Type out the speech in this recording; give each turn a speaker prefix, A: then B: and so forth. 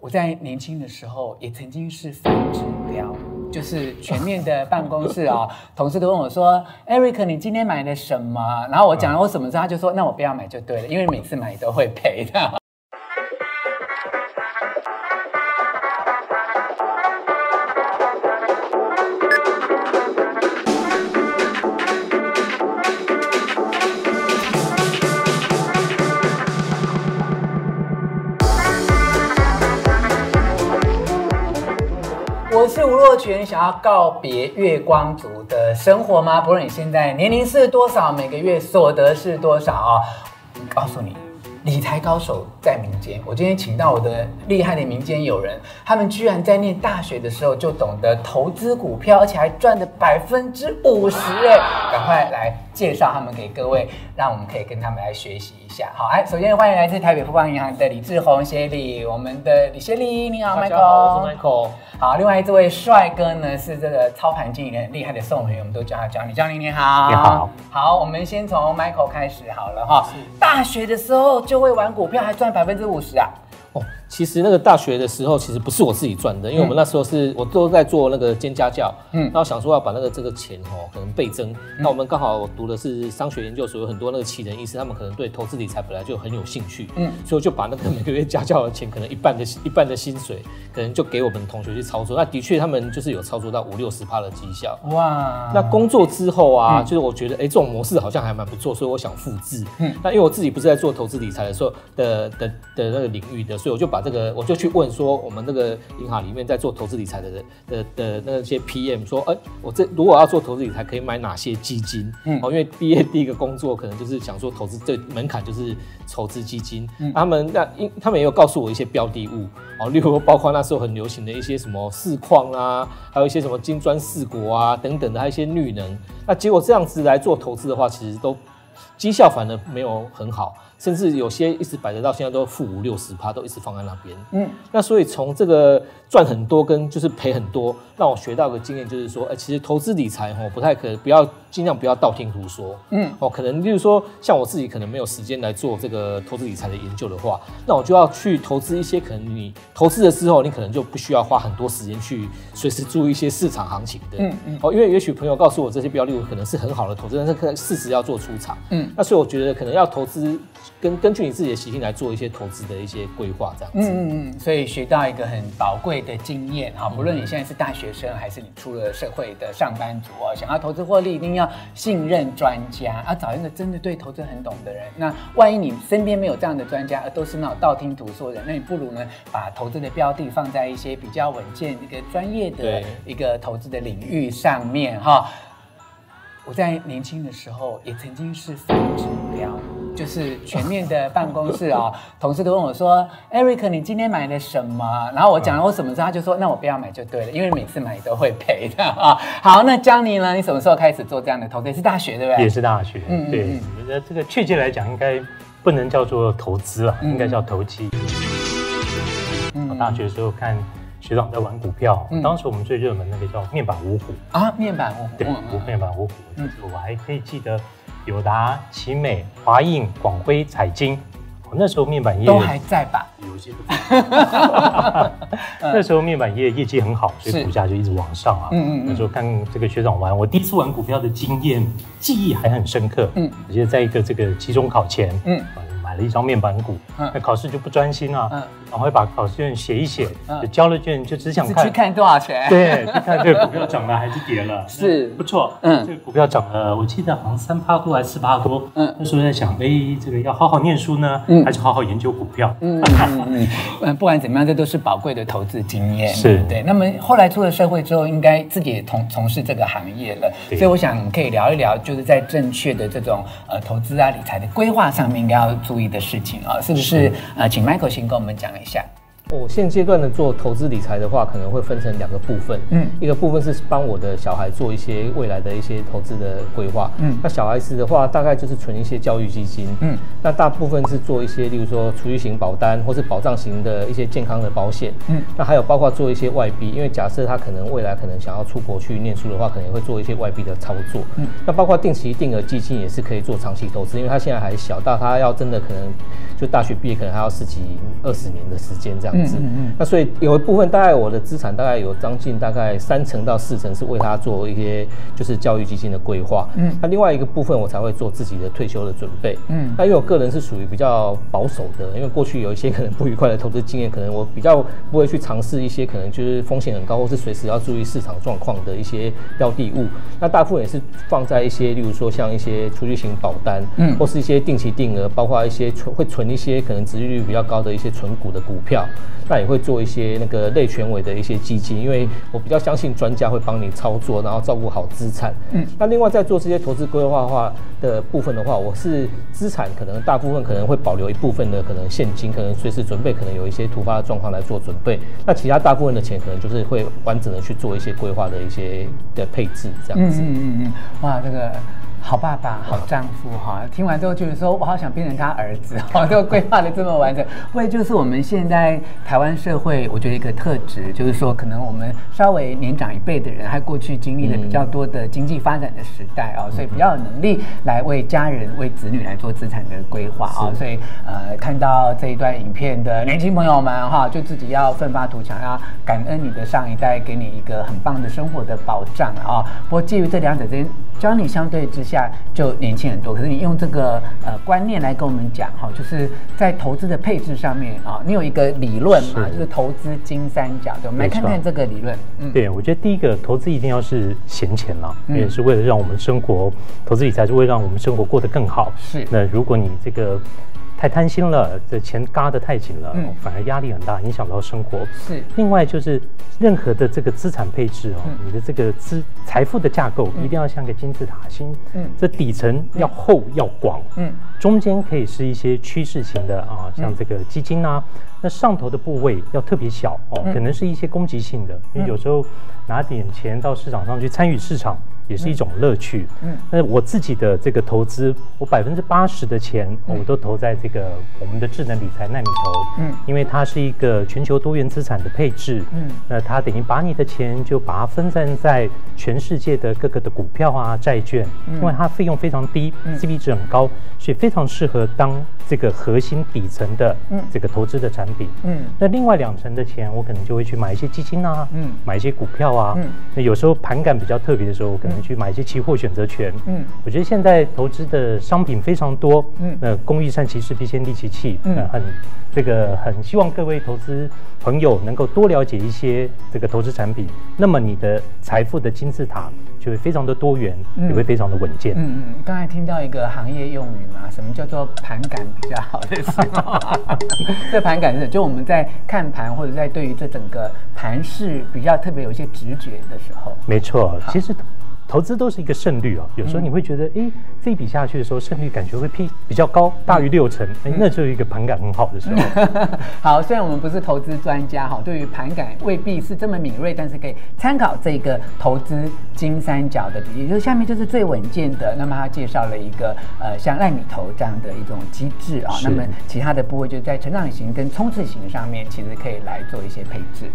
A: 我在年轻的时候也曾经是反指标，就是全面的办公室啊、哦，同事都问我说：“Eric，你今天买的什么？”然后我讲了我什么之后，他就说：“那我不要买就对了，因为每次买都会赔的。”是吴若权，想要告别月光族的生活吗？不论你现在年龄是多少，每个月所得是多少啊？告诉你，理财高手在民间。我今天请到我的厉害的民间友人，他们居然在念大学的时候就懂得投资股票，而且还赚了百分之五十哎！赶快来介绍他们给各位，让我们可以跟他们来学习一下。好，哎，首先欢迎来自台北富邦银行的李志宏协理，我们的李协理，你好，Michael。好，
B: 我是 Michael。
A: 好，另外这位帅哥呢是这个操盘经理人很厉害的宋伟，我们都叫他叫你，教你你好，
C: 你好，
A: 好，我们先从 Michael 开始好了哈。大学的时候就会玩股票，还赚百分之五十啊。
B: 哦，其实那个大学的时候，其实不是我自己赚的，因为我们那时候是我都在做那个兼家教，嗯，然后想说要把那个这个钱哦，可能倍增。那我们刚好读的是商学研究所，有很多那个奇人异士，他们可能对投资理财本来就很有兴趣，嗯，所以我就把那个每个月家教的钱，可能一半的一半的薪水，可能就给我们同学去操作。那的确他们就是有操作到五六十趴的绩效，哇！那工作之后啊，就是我觉得哎，这种模式好像还蛮不错，所以我想复制。嗯，那因为我自己不是在做投资理财的时候的的的那个领域的，所以我就把这个。我就去问说，我们那个银行里面在做投资理财的人的的那些 PM 说，哎，我这如果要做投资理财，可以买哪些基金？嗯，哦，因为毕业第一个工作可能就是想说投资，这门槛就是投资基金。嗯，他们那因他们也有告诉我一些标的物，哦，例如包括那时候很流行的一些什么四矿啊，还有一些什么金砖四国啊等等的，还有一些绿能。那结果这样子来做投资的话，其实都绩效反而没有很好。甚至有些一直摆着到现在都负五六十趴，都一直放在那边。嗯，那所以从这个赚很多跟就是赔很多，让我学到的经验就是说，哎，其实投资理财哦不太可能，不要尽量不要道听途说。嗯，哦，可能就是说像我自己可能没有时间来做这个投资理财的研究的话，那我就要去投资一些可能你投资了之后，你可能就不需要花很多时间去随时注意一些市场行情的。嗯嗯。哦，因为也许朋友告诉我这些标的物可能是很好的投资，但是可能事实要做出场。嗯，那所以我觉得可能要投资。根根据你自己的习性来做一些投资的一些规划，这样子。嗯嗯
A: 嗯，所以学到一个很宝贵的经验啊，不论你现在是大学生，还是你出了社会的上班族啊，想要投资获利，一定要信任专家，啊找一个真的对投资很懂的人。那万一你身边没有这样的专家，而都是那种道听途说的，那你不如呢，把投资的标的放在一些比较稳健、一个专业的一个投资的领域上面哈。我在年轻的时候也曾经是反指标。就是全面的办公室啊、哦，同事都问我说：“Eric，你今天买了什么？”然后我讲了我什么之后，他就说：“那我不要买就对了，因为每次买都会赔的啊。” 好，那江妮呢？你什么时候开始做这样的投资？也是大学对不对？
C: 也是大学。嗯，对。我觉得这个确切来讲，应该不能叫做投资了，应该叫投机。我，大学的时候看学长在玩股票，当时我们最热门那个叫面板五虎
A: 啊，面板五虎，
C: 对，面板五虎。嗯，我还可以记得。友达、奇美、华映、广辉、彩晶，那时候面板业
A: 都还在吧？
C: 有些都在。那时候面板业业绩很好，所以股价就一直往上啊。嗯嗯，嗯那时候看这个学长玩，我第一次玩股票的经验记忆还很深刻。嗯，我记得在一个这个期中考前，嗯。一张面板股，那考试就不专心啊，然后会把考试卷写一写，就交了卷就只想看，
A: 去看多少钱，
C: 对，去看这个股票涨了还是跌了，
A: 是
C: 不错，嗯，这个股票涨了，我记得好像三趴多还是四趴多，嗯，那时候在想，哎，这个要好好念书呢，还是好好研究股票，嗯
A: 嗯嗯，不管怎么样，这都是宝贵的投资经验，
C: 是。
A: 对。那么后来出了社会之后，应该自己也从从事这个行业了，所以我想可以聊一聊，就是在正确的这种呃投资啊理财的规划上面，应该要注意的事情啊，是不是？呃，请 Michael 先跟我们讲一下。
B: 我现阶段的做投资理财的话，可能会分成两个部分。嗯，一个部分是帮我的小孩做一些未来的一些投资的规划。嗯，那小孩子的话，大概就是存一些教育基金。嗯，那大部分是做一些，例如说储蓄型保单，或是保障型的一些健康的保险。嗯，那还有包括做一些外币，因为假设他可能未来可能想要出国去念书的话，可能会做一些外币的操作。嗯，那包括定期定额基金也是可以做长期投资，因为他现在还小，到他要真的可能就大学毕业，可能还要十几二十年的时间这样。样子。嗯嗯。那所以有一部分大概我的资产大概有将近大概三成到四成是为他做一些就是教育基金的规划。嗯。那另外一个部分我才会做自己的退休的准备。嗯。那因为我个人是属于比较保守的，因为过去有一些可能不愉快的投资经验，可能我比较不会去尝试一些可能就是风险很高或是随时要注意市场状况的一些标的物。那大部分也是放在一些，例如说像一些储蓄型保单，嗯，或是一些定期定额，包括一些存会存一些可能殖利率比较高的一些存股的股票，那也会做一些那个类权委的一些基金，因为我比较相信专家会帮你操作，然后照顾好资产。嗯，那另外在做这些投资规划的话的部分的话，我是资产可能大部分可能会保留一部分的可能现金，可能随时准备可能有一些突发的状况来做准备。那其他大部分的钱可能就是会完整的去做一些规划的一些的配置，这样子。嗯嗯嗯，
A: 哇，这个。好爸爸，好丈夫哈！听完之后就是说，我好想变成他儿子哈，都规划的这么完整。会就是我们现在台湾社会，我觉得一个特质就是说，可能我们稍微年长一辈的人，还过去经历了比较多的经济发展的时代啊，所以比较有能力来为家人、为子女来做资产的规划啊。所以呃，看到这一段影片的年轻朋友们哈，就自己要奋发图强，要感恩你的上一代给你一个很棒的生活的保障啊。不过基于这两者之间，教你相对之下就年轻很多，可是你用这个呃观念来跟我们讲哈，就是在投资的配置上面啊，你有一个理论嘛，是就是投资金三角，对，我们来看看这个理论。
C: 嗯，对，我觉得第一个投资一定要是闲钱了，也、嗯、是为了让我们生活，投资理财是为了让我们生活过得更好。是，那如果你这个。太贪心了，这钱嘎得太紧了，嗯、反而压力很大，影响到生活。是。另外就是任何的这个资产配置哦，嗯、你的这个资财富的架构一定要像个金字塔形。嗯。这底层要厚要广。嗯。中间可以是一些趋势型的啊，像这个基金啊。嗯、那上头的部位要特别小哦，可能是一些攻击性的，因为有时候拿点钱到市场上去参与市场。也是一种乐趣。嗯，那我自己的这个投资，我百分之八十的钱我都投在这个我们的智能理财纳米投。嗯，因为它是一个全球多元资产的配置。嗯，那它等于把你的钱就把它分散在全世界的各个的股票啊、债券。因为它费用非常低，CP 值很高，所以非常适合当这个核心底层的这个投资的产品。嗯，那另外两成的钱，我可能就会去买一些基金啊，嗯，买一些股票啊。嗯，那有时候盘感比较特别的时候，我可能。去买一些期货选择权，嗯，我觉得现在投资的商品非常多，嗯，那工欲善其事，必先利其器，嗯，很这个很希望各位投资朋友能够多了解一些这个投资产品，那么你的财富的金字塔就会非常的多元，也会非常的稳健。
A: 嗯嗯，刚才听到一个行业用语嘛，什么叫做盘感比较好的时候？这盘感是就我们在看盘或者在对于这整个盘势比较特别有一些直觉的时候。
C: 没错，其实。投资都是一个胜率啊，有时候你会觉得，哎、欸，这一笔下去的时候，胜率感觉会比比较高，大于六成，哎、欸，那就是一个盘感很好的时候。
A: 好，虽然我们不是投资专家哈，对于盘感未必是这么敏锐，但是可以参考这个投资金三角的比例，就是下面就是最稳健的。那么他介绍了一个呃，像烂米头这样的一种机制啊，是那么其他的部位就在成长型跟冲刺型上面，其实可以来做一些配置。